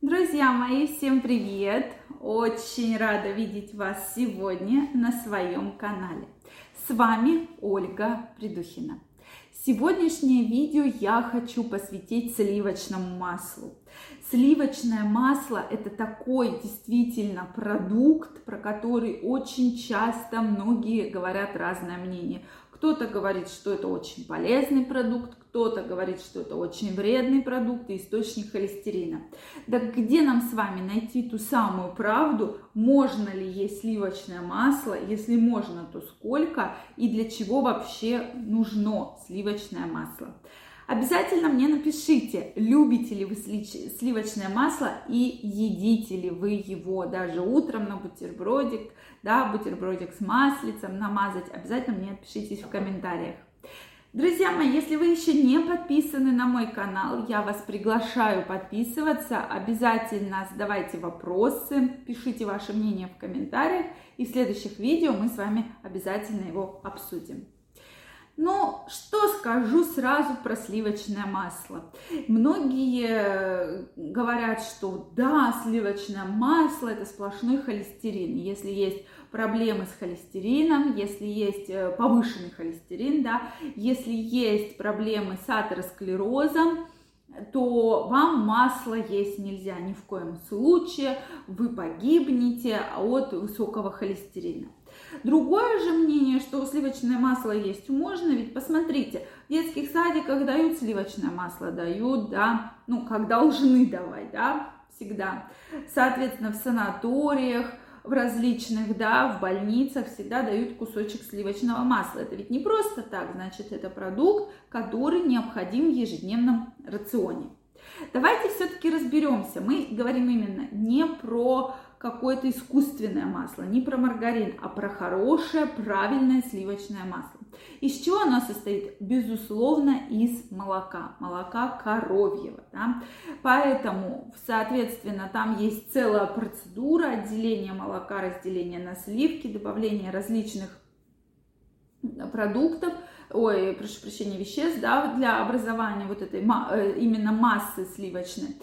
Друзья мои, всем привет! Очень рада видеть вас сегодня на своем канале. С вами Ольга Придухина. Сегодняшнее видео я хочу посвятить сливочному маслу. Сливочное масло – это такой действительно продукт, про который очень часто многие говорят разное мнение. Кто-то говорит, что это очень полезный продукт, кто-то говорит, что это очень вредный продукт и источник холестерина. Так где нам с вами найти ту самую правду, можно ли есть сливочное масло, если можно, то сколько и для чего вообще нужно сливочное масло? Обязательно мне напишите, любите ли вы сливочное масло и едите ли вы его даже утром на бутербродик, да, бутербродик с маслицем намазать. Обязательно мне отпишитесь в комментариях. Друзья мои, если вы еще не подписаны на мой канал, я вас приглашаю подписываться. Обязательно задавайте вопросы, пишите ваше мнение в комментариях. И в следующих видео мы с вами обязательно его обсудим. Но что скажу сразу про сливочное масло? Многие говорят, что да, сливочное масло это сплошной холестерин. Если есть проблемы с холестерином, если есть э, повышенный холестерин, да, если есть проблемы с атеросклерозом, то вам масло есть нельзя ни в коем случае, вы погибнете от высокого холестерина. Другое же мнение, что сливочное масло есть можно, ведь посмотрите, в детских садиках дают сливочное масло, дают, да, ну, как должны давать, да, всегда. Соответственно, в санаториях, в различных, да, в больницах всегда дают кусочек сливочного масла. Это ведь не просто так, значит, это продукт, который необходим в ежедневном рационе. Давайте все-таки разберемся. Мы говорим именно не про какое-то искусственное масло, не про маргарин, а про хорошее, правильное сливочное масло. Из чего оно состоит? Безусловно, из молока, молока коровьего. Да? Поэтому, соответственно, там есть целая процедура отделения молока, разделения на сливки, добавления различных продуктов, ой, прошу прощения, веществ, да, для образования вот этой э, именно массы сливочной.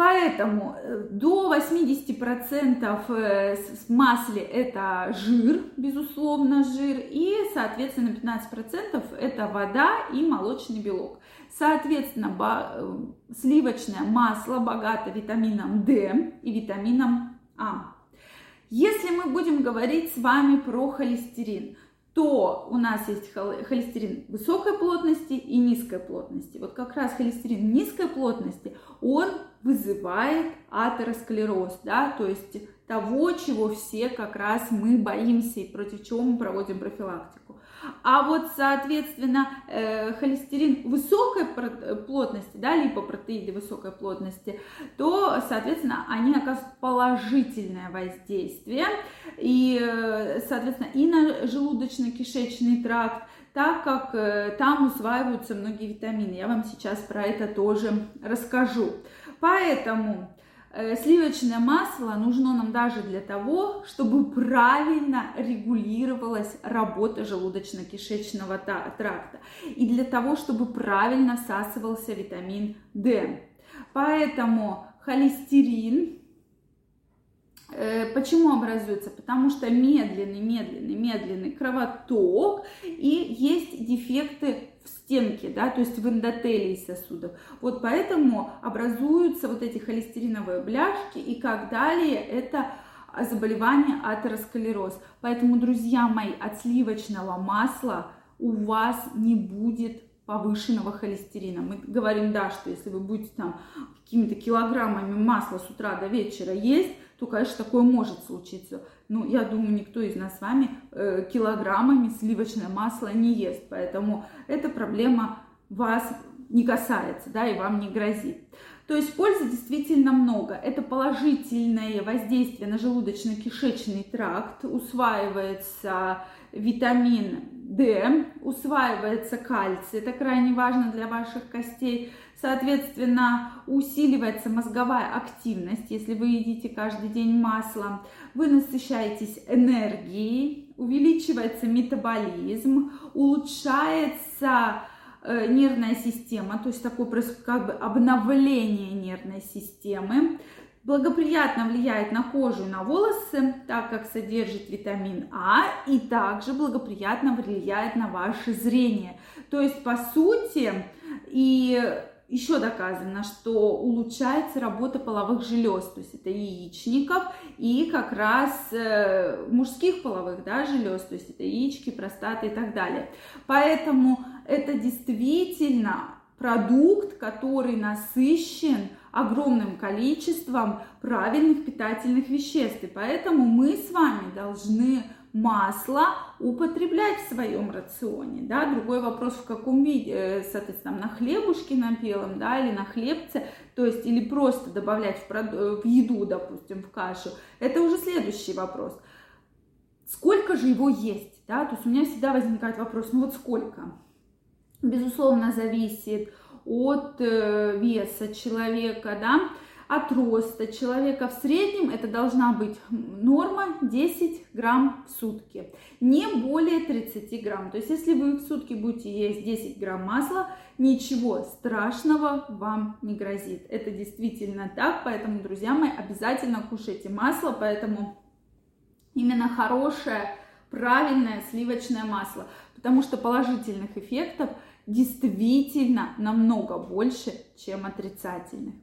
Поэтому э, до 80% э, в масле это жир, безусловно, жир, и, соответственно, 15% это вода и молочный белок. Соответственно, э, сливочное масло богато витамином D и витамином А. Если мы будем говорить с вами про холестерин, то у нас есть холестерин высокой плотности и низкой плотности. Вот как раз холестерин низкой плотности, он вызывает атеросклероз, да, то есть того, чего все как раз мы боимся и против чего мы проводим профилактику. А вот, соответственно, э, холестерин высокой плотности, да, липопротеиды высокой плотности, то, соответственно, они оказывают положительное воздействие и, э, соответственно, и на желудочно-кишечный тракт, так как э, там усваиваются многие витамины. Я вам сейчас про это тоже расскажу. Поэтому э, сливочное масло нужно нам даже для того, чтобы правильно регулировалась работа желудочно-кишечного тракта и для того, чтобы правильно всасывался витамин D. Поэтому холестерин Почему образуется? Потому что медленный, медленный, медленный кровоток и есть дефекты в стенке, да, то есть в эндотелии сосудов. Вот поэтому образуются вот эти холестериновые бляшки и как далее это заболевание атеросклероз. Поэтому, друзья мои, от сливочного масла у вас не будет повышенного холестерина. Мы говорим, да, что если вы будете там какими-то килограммами масла с утра до вечера есть, то, конечно, такое может случиться. Ну, я думаю, никто из нас с вами э, килограммами сливочное масло не ест, поэтому эта проблема вас не касается, да, и вам не грозит. То есть пользы действительно много. Это положительное воздействие на желудочно-кишечный тракт, усваивается витамин D, усваивается кальций, это крайне важно для ваших костей. Соответственно, усиливается мозговая активность, если вы едите каждый день масло. Вы насыщаетесь энергией, увеличивается метаболизм, улучшается э, нервная система, то есть такое как бы обновление нервной системы. Благоприятно влияет на кожу и на волосы, так как содержит витамин А, и также благоприятно влияет на ваше зрение. То есть, по сути, и еще доказано, что улучшается работа половых желез, то есть это яичников и как раз э, мужских половых да, желез, то есть это яички, простаты и так далее. Поэтому это действительно продукт, который насыщен огромным количеством правильных питательных веществ. И поэтому мы с вами должны масло употреблять в своем рационе, да, другой вопрос, в каком виде, э, соответственно, на хлебушке на белом, да, или на хлебце, то есть, или просто добавлять в, прод... в еду, допустим, в кашу, это уже следующий вопрос. Сколько же его есть, да, то есть у меня всегда возникает вопрос, ну вот сколько? Безусловно, зависит от э, веса человека, да, от роста человека в среднем это должна быть норма 10 грамм в сутки, не более 30 грамм. То есть если вы в сутки будете есть 10 грамм масла, ничего страшного вам не грозит. Это действительно так, поэтому, друзья мои, обязательно кушайте масло, поэтому именно хорошее, правильное сливочное масло, потому что положительных эффектов действительно намного больше, чем отрицательных.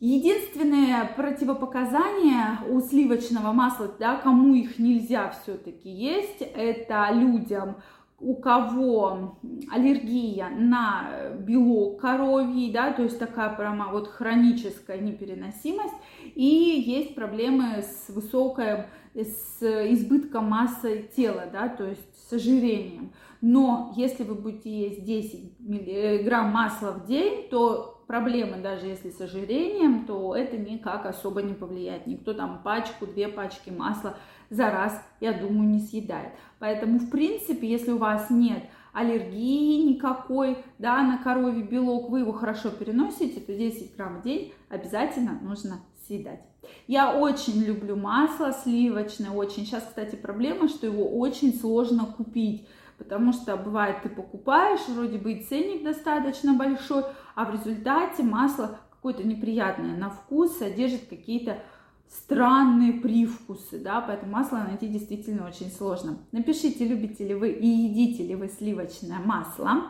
Единственное противопоказание у сливочного масла, да, кому их нельзя все-таки есть, это людям, у кого аллергия на белок коровий, да, то есть такая прямо вот хроническая непереносимость, и есть проблемы с высокой, с избытком массы тела, да, то есть с ожирением. Но если вы будете есть 10 грамм масла в день, то проблемы, даже если с ожирением, то это никак особо не повлияет. Никто там пачку, две пачки масла за раз, я думаю, не съедает. Поэтому, в принципе, если у вас нет аллергии никакой, да, на коровий белок, вы его хорошо переносите, то 10 грамм в день обязательно нужно съедать. Я очень люблю масло сливочное, очень. Сейчас, кстати, проблема, что его очень сложно купить потому что бывает ты покупаешь, вроде бы и ценник достаточно большой, а в результате масло какое-то неприятное на вкус, содержит какие-то странные привкусы, да, поэтому масло найти действительно очень сложно. Напишите, любите ли вы и едите ли вы сливочное масло.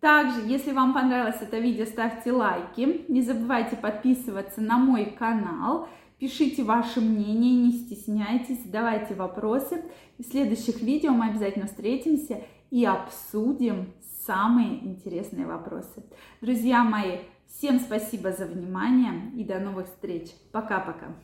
Также, если вам понравилось это видео, ставьте лайки. Не забывайте подписываться на мой канал. Пишите ваше мнение, не стесняйтесь, задавайте вопросы. В следующих видео мы обязательно встретимся и обсудим самые интересные вопросы. Друзья мои, всем спасибо за внимание и до новых встреч. Пока-пока.